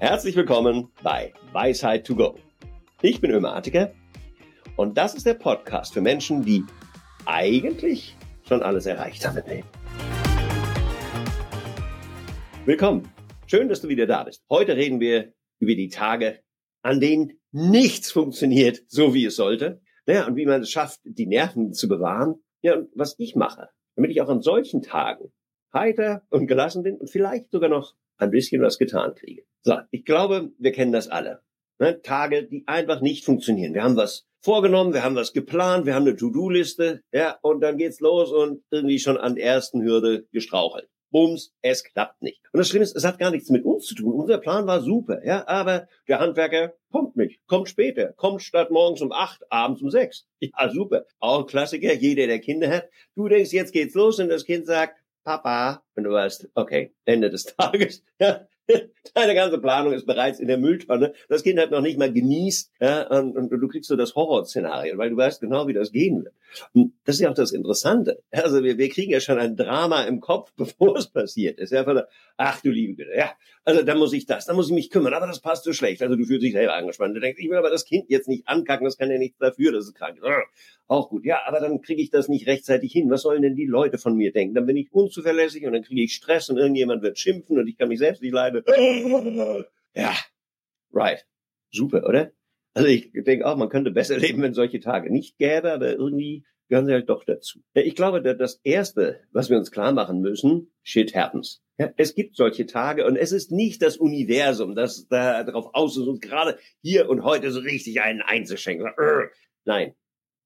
Herzlich willkommen bei Weisheit to go. Ich bin Ömer Atiker und das ist der Podcast für Menschen, die eigentlich schon alles erreicht haben im Leben. Willkommen. Schön, dass du wieder da bist. Heute reden wir über die Tage, an denen nichts funktioniert, so wie es sollte. Ja, und wie man es schafft, die Nerven zu bewahren. Ja, und was ich mache, damit ich auch an solchen Tagen heiter und gelassen bin und vielleicht sogar noch ein bisschen was getan kriege. So, ich glaube, wir kennen das alle. Ne? Tage, die einfach nicht funktionieren. Wir haben was vorgenommen, wir haben was geplant, wir haben eine To-Do-Liste, ja, und dann geht's los und irgendwie schon an der ersten Hürde gestrauchelt. Bums, es klappt nicht. Und das Schlimme ist, es hat gar nichts mit uns zu tun. Unser Plan war super, ja, aber der Handwerker kommt nicht, kommt später, kommt statt morgens um acht, abends um sechs. Ja, super. Auch ein Klassiker, jeder, der Kinder hat. Du denkst, jetzt geht's los und das Kind sagt, Papa, und du weißt, okay, Ende des Tages, Deine ganze Planung ist bereits in der Mülltonne. Das Kind hat noch nicht mal genießt, ja, und, und du kriegst so das Horrorszenario, weil du weißt genau, wie das gehen wird. Und das ist ja auch das Interessante. Also wir, wir kriegen ja schon ein Drama im Kopf, bevor es passiert. ist ja von der, ach du liebe Güte, ja, also da muss ich das, da muss ich mich kümmern, aber das passt so schlecht. Also du fühlst dich selber angespannt. Du denkst, ich will aber das Kind jetzt nicht ankacken, das kann ja nichts dafür, das ist krank. Auch gut, ja, aber dann kriege ich das nicht rechtzeitig hin. Was sollen denn die Leute von mir denken? Dann bin ich unzuverlässig und dann kriege ich Stress und irgendjemand wird schimpfen und ich kann mich selbst nicht leiden. Ja, right. Super, oder? Also ich denke auch, man könnte besser leben, wenn solche Tage nicht gäbe, aber irgendwie gehören sie halt doch dazu. Ich glaube, das Erste, was wir uns klar machen müssen, shit happens. Ja, es gibt solche Tage und es ist nicht das Universum, das da darauf aus ist, uns gerade hier und heute so richtig einen einzuschenken. Nein,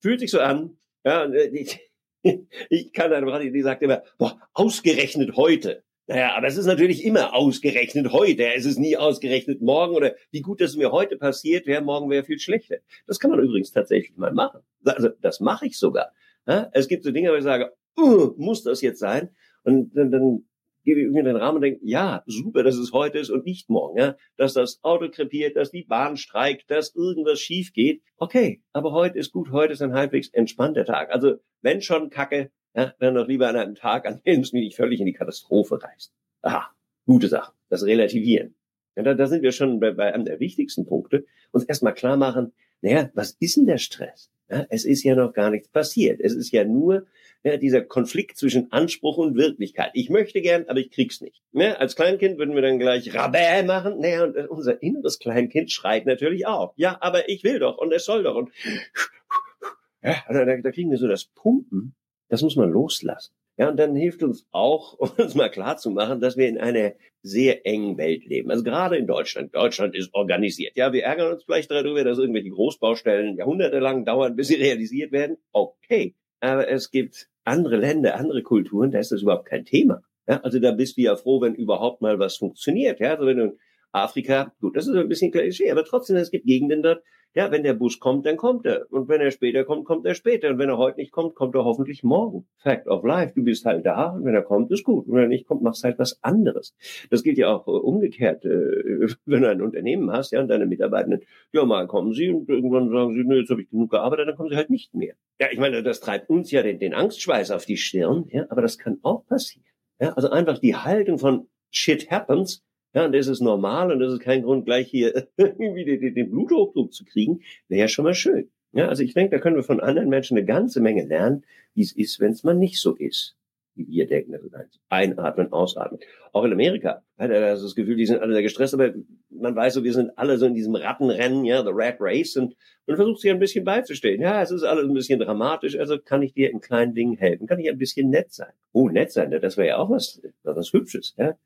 fühlt sich so an. Ja, äh, ich, ich kann eine Frau, die sagt immer, boah, ausgerechnet heute. Naja, aber es ist natürlich immer ausgerechnet heute. Es ist nie ausgerechnet morgen oder wie gut dass es mir heute passiert, wäre morgen wäre viel schlechter. Das kann man übrigens tatsächlich mal machen. Also das mache ich sogar. Ja, es gibt so Dinge, wo ich sage, uh, muss das jetzt sein? Und dann, dann gebe ich irgendwie den Rahmen und denke, ja, super, dass es heute ist und nicht morgen. Ja? Dass das Auto krepiert, dass die Bahn streikt, dass irgendwas schief geht. Okay, aber heute ist gut, heute ist ein halbwegs entspannter Tag. Also wenn schon Kacke, ja, dann doch lieber an einem Tag, an dem es mich nicht völlig in die Katastrophe reißt. Aha, gute Sache. Das Relativieren. Ja, da, da sind wir schon bei, bei einem der wichtigsten Punkte. Uns erstmal klar machen, naja, was ist denn der Stress? Ja, es ist ja noch gar nichts passiert. Es ist ja nur ja, dieser Konflikt zwischen Anspruch und Wirklichkeit. Ich möchte gern, aber ich krieg's nicht. Ja, als Kleinkind würden wir dann gleich Rabä machen. Naja, und unser inneres Kleinkind schreit natürlich auch. Ja, aber ich will doch und es soll doch. Und ja, da, da kriegen wir so das Pumpen das muss man loslassen. Ja, und dann hilft uns auch, uns mal klar zu machen, dass wir in einer sehr engen Welt leben. Also gerade in Deutschland. Deutschland ist organisiert. Ja, wir ärgern uns vielleicht darüber, dass irgendwelche Großbaustellen jahrhundertelang dauern, bis sie realisiert werden. Okay. Aber es gibt andere Länder, andere Kulturen, da ist das überhaupt kein Thema. Ja, also da bist du ja froh, wenn überhaupt mal was funktioniert. Ja, also wenn du Afrika, gut, das ist ein bisschen Klischee, aber trotzdem, es gibt Gegenden dort, ja, wenn der Bus kommt, dann kommt er. Und wenn er später kommt, kommt er später. Und wenn er heute nicht kommt, kommt er hoffentlich morgen. Fact of life. Du bist halt da. Und wenn er kommt, ist gut. Und wenn er nicht kommt, machst halt was anderes. Das gilt ja auch äh, umgekehrt. Äh, wenn du ein Unternehmen hast, ja, und deine Mitarbeitenden, ja, mal kommen sie und irgendwann sagen sie, nö, jetzt habe ich genug gearbeitet, dann kommen sie halt nicht mehr. Ja, ich meine, das treibt uns ja den, den Angstschweiß auf die Stirn. Ja, aber das kann auch passieren. Ja, also einfach die Haltung von shit happens ja, und das ist normal und das ist kein Grund, gleich hier irgendwie den, Bluthochdruck zu kriegen. Wäre ja schon mal schön. Ja, also ich denke, da können wir von anderen Menschen eine ganze Menge lernen, wie es ist, wenn es mal nicht so ist, wie wir denken. Also einatmen, ausatmen. Auch in Amerika hat er das Gefühl, die sind alle sehr gestresst, aber man weiß so, wir sind alle so in diesem Rattenrennen, ja, the rat race, und man versucht sich ein bisschen beizustehen. Ja, es ist alles ein bisschen dramatisch, also kann ich dir in kleinen Dingen helfen, kann ich ein bisschen nett sein. Oh, nett sein, das wäre ja auch was, was Hübsches, ja.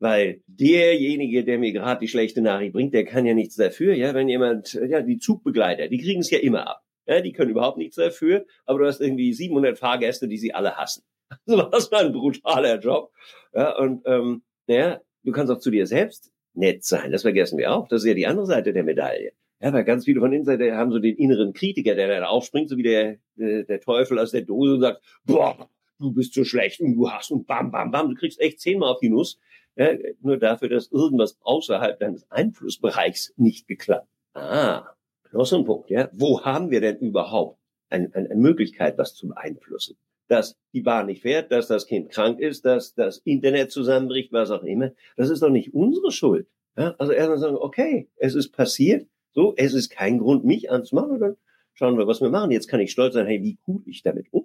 Weil derjenige, der mir gerade die schlechte Nachricht bringt, der kann ja nichts dafür. Ja, wenn jemand, ja, die Zugbegleiter, die kriegen es ja immer ab. Ja, die können überhaupt nichts dafür. Aber du hast irgendwie 700 Fahrgäste, die sie alle hassen. Also das war ein brutaler Job. Ja, und ähm, naja, du kannst auch zu dir selbst nett sein. Das vergessen wir auch. Das ist ja die andere Seite der Medaille. Ja, weil ganz viele von Insider haben so den inneren Kritiker, der dann aufspringt, so wie der, der, der Teufel aus der Dose und sagt, boah, du bist so schlecht und du hast und bam, bam, bam, du kriegst echt zehnmal auf die Nuss ja, nur dafür, dass irgendwas außerhalb deines Einflussbereichs nicht geklappt. Ah, noch so ein Punkt, ja. Wo haben wir denn überhaupt eine, eine Möglichkeit, was zu beeinflussen? Dass die Bahn nicht fährt, dass das Kind krank ist, dass das Internet zusammenbricht, was auch immer. Das ist doch nicht unsere Schuld. Ja, also erstmal sagen, okay, es ist passiert, so, es ist kein Grund, mich anzumachen, dann schauen wir, was wir machen. Jetzt kann ich stolz sein, hey, wie cool ich damit umgehe.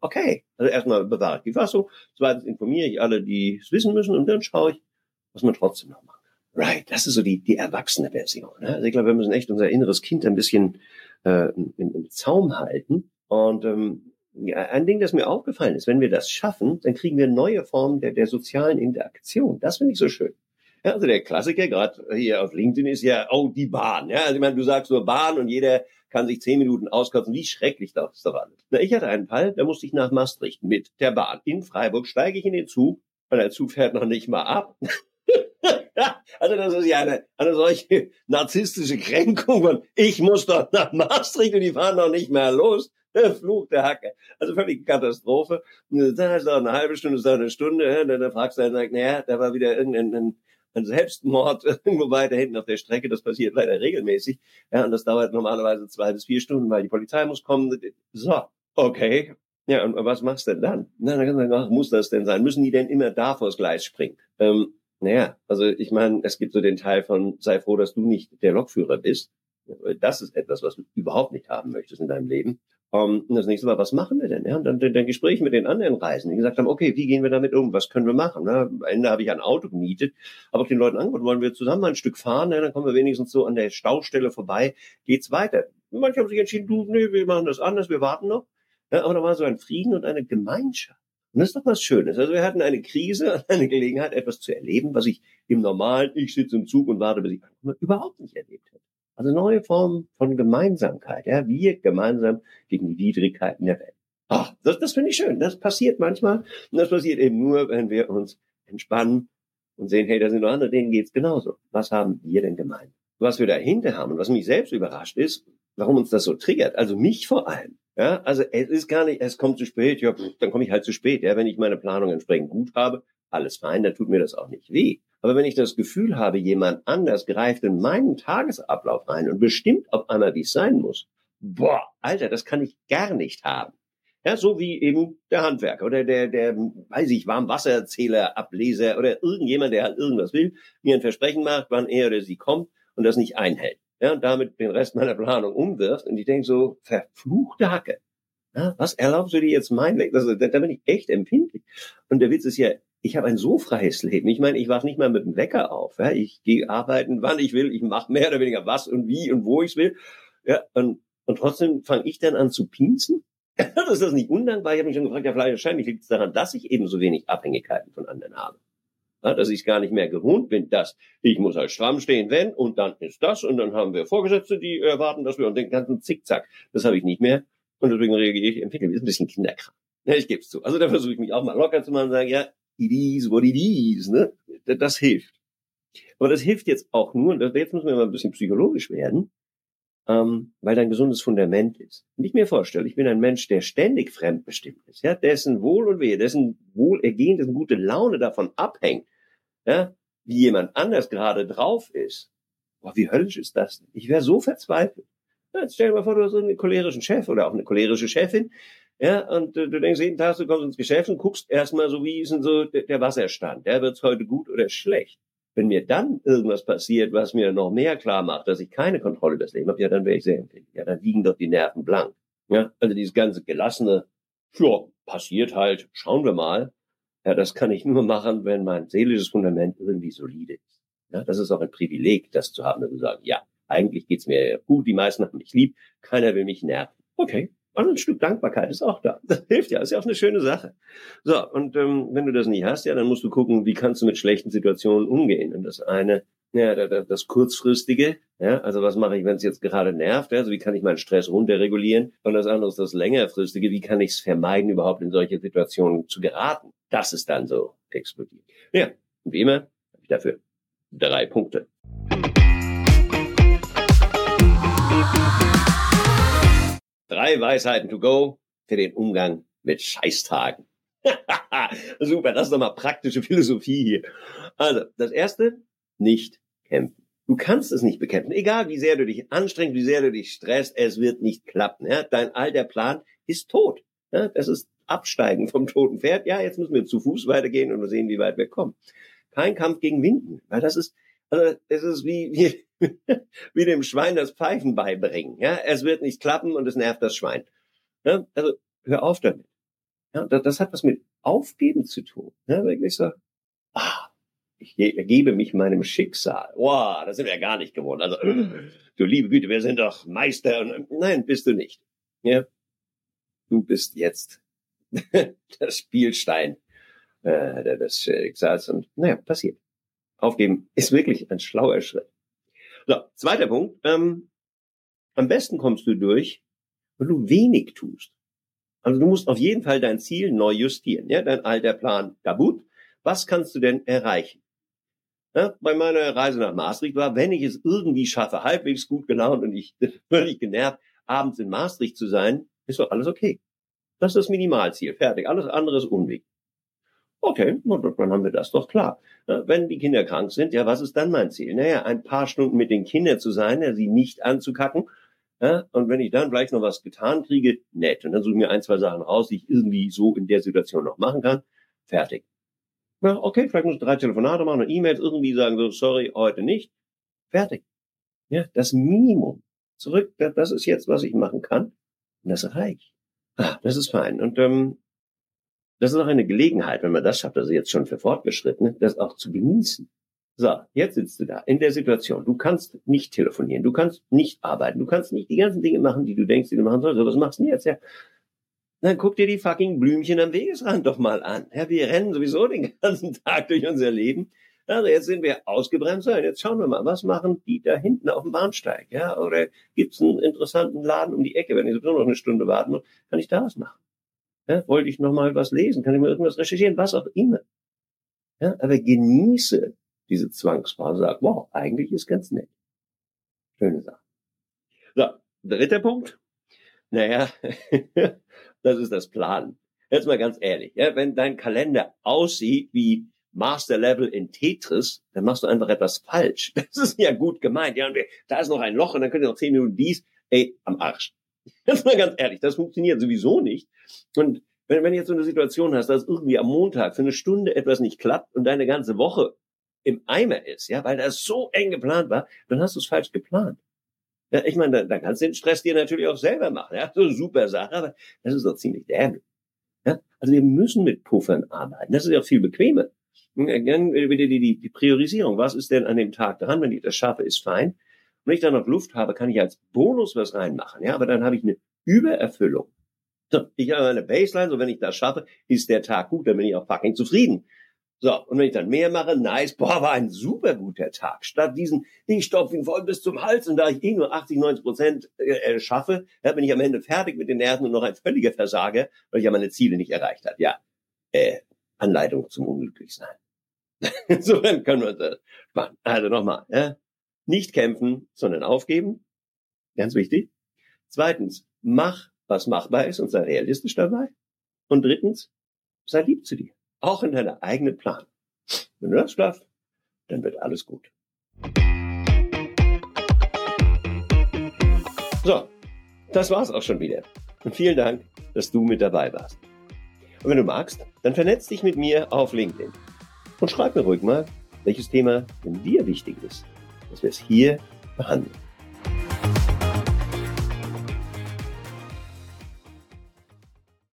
Okay, also erstmal bewahre ich die Fassung, zweitens informiere ich alle, die es wissen müssen und dann schaue ich, was man trotzdem noch macht. Right, das ist so die, die erwachsene Version. Ne? Also ich glaube, wir müssen echt unser inneres Kind ein bisschen äh, im, im Zaum halten. Und ähm, ja, ein Ding, das mir aufgefallen ist, wenn wir das schaffen, dann kriegen wir neue Formen der, der sozialen Interaktion. Das finde ich so schön. Ja, also der Klassiker, gerade hier auf LinkedIn, ist ja, oh, die Bahn. Ja, also ich meine, du sagst nur Bahn und jeder kann sich zehn Minuten auskotzen. Wie schrecklich das ist doch alles. Na, ich hatte einen Fall, da musste ich nach Maastricht mit der Bahn. In Freiburg steige ich in den Zug und der Zug fährt noch nicht mal ab. also das ist ja eine, eine solche narzisstische Kränkung und ich muss doch nach Maastricht und die fahren noch nicht mehr los. Der Fluch der Hacke. Also völlige Katastrophe. Da ist doch eine halbe Stunde, ist doch eine Stunde. Dann fragst du dann, naja, da war wieder irgendein ein Selbstmord irgendwo weiter hinten auf der Strecke. Das passiert leider regelmäßig. Ja, und das dauert normalerweise zwei bis vier Stunden, weil die Polizei muss kommen. So, okay. Ja, und was machst du denn dann? Na, dann kannst du sagen, ach, muss das denn sein? Müssen die denn immer da vors Gleis springen? Ähm, naja, also ich meine, es gibt so den Teil von, sei froh, dass du nicht der Lokführer bist. Das ist etwas, was du überhaupt nicht haben möchtest in deinem Leben. Um, und das nächste Mal, was machen wir denn? Ja, und dann, dann, Gespräch mit den anderen Reisenden, die gesagt haben, okay, wie gehen wir damit um? Was können wir machen? Na, am Ende habe ich ein Auto gemietet, habe auch den Leuten angeboten, wollen wir zusammen ein Stück fahren? Ja, dann kommen wir wenigstens so an der Staustelle vorbei, geht's weiter. manche haben sich entschieden, du, nee, wir machen das anders, wir warten noch. Ja, aber da war so ein Frieden und eine Gemeinschaft. Und das ist doch was Schönes. Also wir hatten eine Krise, eine Gelegenheit, etwas zu erleben, was ich im normalen, ich sitze im Zug und warte, bis ich überhaupt nicht erlebt hätte. Also neue Formen von Gemeinsamkeit. Ja, wir gemeinsam gegen die Widrigkeiten der Welt. Ach, das, das finde ich schön. Das passiert manchmal. Und das passiert eben nur, wenn wir uns entspannen und sehen, hey, da sind noch andere, denen geht's genauso. Was haben wir denn gemeint? Was wir dahinter haben und was mich selbst überrascht ist, warum uns das so triggert. Also mich vor allem. Ja, also es ist gar nicht, es kommt zu spät, ja, dann komme ich halt zu spät. Ja, wenn ich meine Planung entsprechend gut habe, alles fein, dann tut mir das auch nicht weh. Aber wenn ich das Gefühl habe, jemand anders greift in meinen Tagesablauf ein und bestimmt auf einmal, wie es sein muss, boah, Alter, das kann ich gar nicht haben. Ja, so wie eben der Handwerker oder der, der, weiß ich, Warmwasserzähler, Ableser oder irgendjemand, der halt irgendwas will, mir ein Versprechen macht, wann er oder sie kommt und das nicht einhält. Ja, und damit den Rest meiner Planung umwirft und ich denke so, verfluchte Hacke. Ja, was erlaubst du dir jetzt mein Weg? Also, da, da bin ich echt empfindlich. Und der Witz ist ja, ich habe ein so freies Leben. Ich meine, ich wach nicht mal mit dem Wecker auf. Ja? Ich gehe arbeiten, wann ich will. Ich mache mehr oder weniger was und wie und wo ich will. Ja, und, und trotzdem fange ich dann an zu pinsen. ist das nicht undankbar? Ich habe mich schon gefragt, ja, vielleicht wahrscheinlich liegt es daran, dass ich eben so wenig Abhängigkeiten von anderen habe. Ja, dass ich gar nicht mehr gewohnt bin, dass ich muss halt stramm stehen, wenn, und dann ist das, und dann haben wir Vorgesetzte, die erwarten, dass wir und den ganzen Zickzack, das habe ich nicht mehr. Und deswegen reagiere ich empfindlich. Ist ein bisschen Kinderkram. Ja, ich gebe es zu. Also da versuche ich mich auch mal locker zu machen und sagen, ja, it is what it is, ne? Das hilft. Aber das hilft jetzt auch nur, jetzt müssen wir mal ein bisschen psychologisch werden, ähm, weil da ein gesundes Fundament ist. Und ich mir vorstelle, ich bin ein Mensch, der ständig fremdbestimmt ist, ja, dessen Wohl und Wehe, dessen Wohlergehen, dessen gute Laune davon abhängt, ja, wie jemand anders gerade drauf ist. Boah, wie höllisch ist das? Ich wäre so verzweifelt. Ja, jetzt stell dir mal vor, du hast einen cholerischen Chef oder auch eine cholerische Chefin, ja, und äh, du denkst jeden Tag, du kommst ins Geschäft und guckst erstmal so, wie ist denn so der, der Wasserstand? Ja, wird's heute gut oder schlecht? Wenn mir dann irgendwas passiert, was mir noch mehr klar macht, dass ich keine Kontrolle über das Leben habe, ja, dann wäre ich sehr empfindlich. Ja, dann liegen doch die Nerven blank. Ja, also dieses ganze gelassene, ja, passiert halt, schauen wir mal. Ja, das kann ich nur machen, wenn mein seelisches Fundament irgendwie solide ist. Ja, das ist auch ein Privileg, das zu haben, dass du sagst, ja, eigentlich geht's mir gut, die meisten haben mich lieb, keiner will mich nerven. Okay, und ein Stück Dankbarkeit ist auch da. Das hilft ja, ist ja auch eine schöne Sache. So, und ähm, wenn du das nicht hast, ja, dann musst du gucken, wie kannst du mit schlechten Situationen umgehen. Und das eine, ja, das, das kurzfristige, ja, also was mache ich, wenn es jetzt gerade nervt, ja, also wie kann ich meinen Stress runterregulieren? Und das andere ist das längerfristige, wie kann ich es vermeiden, überhaupt in solche Situationen zu geraten? Das ist dann so explodiert. Ja, und wie immer habe ich dafür drei Punkte. Weisheiten to go für den Umgang mit Scheißtagen. Super, das ist nochmal praktische Philosophie hier. Also, das erste, nicht kämpfen. Du kannst es nicht bekämpfen. Egal, wie sehr du dich anstrengst, wie sehr du dich stresst, es wird nicht klappen. Ja? Dein alter Plan ist tot. Ja? Das ist Absteigen vom toten Pferd. Ja, jetzt müssen wir zu Fuß weitergehen und sehen, wie weit wir kommen. Kein Kampf gegen Winden, weil das ist, Also es ist wie, wie, wie dem Schwein das Pfeifen beibringen. Ja, es wird nicht klappen und es nervt das Schwein. Ja, also hör auf damit. Ja, das, das hat was mit Aufgeben zu tun. Ja, wirklich so, ah, ich ergebe mich meinem Schicksal. Wow, das sind wir ja gar nicht gewohnt. Also, du liebe Güte, wir sind doch Meister. Und, nein, bist du nicht. Ja, du bist jetzt der Spielstein äh, des Schicksals. Und naja, passiert. Aufgeben ist wirklich ein schlauer Schritt. So, zweiter Punkt. Ähm, am besten kommst du durch, wenn du wenig tust. Also du musst auf jeden Fall dein Ziel neu justieren. Ja, dein alter Plan kabut. Was kannst du denn erreichen? Ja, bei meiner Reise nach Maastricht war, wenn ich es irgendwie schaffe, halbwegs gut gelaunt und ich völlig genervt, abends in Maastricht zu sein, ist doch alles okay. Das ist das Minimalziel. Fertig. Alles andere ist Unweg. Okay, dann haben wir das doch klar. Wenn die Kinder krank sind, ja, was ist dann mein Ziel? Naja, ein paar Stunden mit den Kindern zu sein, ja, sie nicht anzukacken. Ja, und wenn ich dann vielleicht noch was getan kriege, nett. Und dann suche ich mir ein, zwei Sachen raus, die ich irgendwie so in der Situation noch machen kann. Fertig. Ja, okay, vielleicht muss ich drei Telefonate machen und E-Mails irgendwie sagen, so, sorry, heute nicht. Fertig. Ja, das Minimum. Zurück, das ist jetzt, was ich machen kann. Und das reicht. Ah, das ist fein. Und ähm, das ist auch eine Gelegenheit, wenn man das schafft, also jetzt schon für Fortgeschrittene, das auch zu genießen. So, jetzt sitzt du da in der Situation. Du kannst nicht telefonieren, du kannst nicht arbeiten, du kannst nicht die ganzen Dinge machen, die du denkst, die du machen sollst. was machst du jetzt? Ja, dann guck dir die fucking Blümchen am Wegesrand doch mal an. Ja, wir rennen sowieso den ganzen Tag durch unser Leben. Also jetzt sind wir ausgebremst. Ja, jetzt schauen wir mal, was machen die da hinten auf dem Bahnsteig? Ja, oder gibt's einen interessanten Laden um die Ecke? Wenn ich sowieso noch eine Stunde warten muss, kann ich da was machen? Ja, wollte ich noch mal was lesen? Kann ich mal irgendwas recherchieren? Was auch immer. Ja, aber genieße diese Zwangspause. Sag, wow, eigentlich ist ganz nett. Schöne Sache. So, dritter Punkt. Naja, das ist das Planen. Jetzt mal ganz ehrlich, ja, wenn dein Kalender aussieht wie Master Level in Tetris, dann machst du einfach etwas falsch. Das ist ja gut gemeint. Ja, und da ist noch ein Loch und dann könnt ihr noch zehn Minuten dies. Ey, am Arsch. Jetzt mal ganz ehrlich, das funktioniert sowieso nicht. Und wenn, wenn du jetzt so eine Situation hast, dass irgendwie am Montag für eine Stunde etwas nicht klappt und deine ganze Woche im Eimer ist, ja, weil das so eng geplant war, dann hast du es falsch geplant. Ja, ich meine, da, da kannst du den Stress dir natürlich auch selber machen. Ja, so eine super Sache, aber das ist doch ziemlich dämlich. Ja, also wir müssen mit Puffern arbeiten. Das ist ja auch viel bequemer. Dann wieder die, die, die Priorisierung. Was ist denn an dem Tag dran? Wenn ich das schaffe, ist fein. Wenn ich dann noch Luft habe, kann ich als Bonus was reinmachen. Ja, aber dann habe ich eine Übererfüllung. So, ich habe eine Baseline, so wenn ich das schaffe, ist der Tag gut, dann bin ich auch fucking zufrieden. So, und wenn ich dann mehr mache, nice, boah, war ein super guter Tag. Statt diesen, ich stopfe ihn voll bis zum Hals und da ich eh nur 80, 90 Prozent äh, schaffe, ja, bin ich am Ende fertig mit den Nerven und noch ein völliger Versager, weil ich ja meine Ziele nicht erreicht habe. Ja, äh, Anleitung zum Unglücklichsein. so, dann können wir das machen. Also nochmal, ja. Nicht kämpfen, sondern aufgeben. Ganz wichtig. Zweitens, mach, was machbar ist und sei realistisch dabei. Und drittens, sei lieb zu dir. Auch in deiner eigenen Plan. Wenn du das schaffst, dann wird alles gut. So, das war's auch schon wieder. Und vielen Dank, dass du mit dabei warst. Und wenn du magst, dann vernetz dich mit mir auf LinkedIn. Und schreib mir ruhig mal, welches Thema denn dir wichtig ist, dass wir es hier behandeln.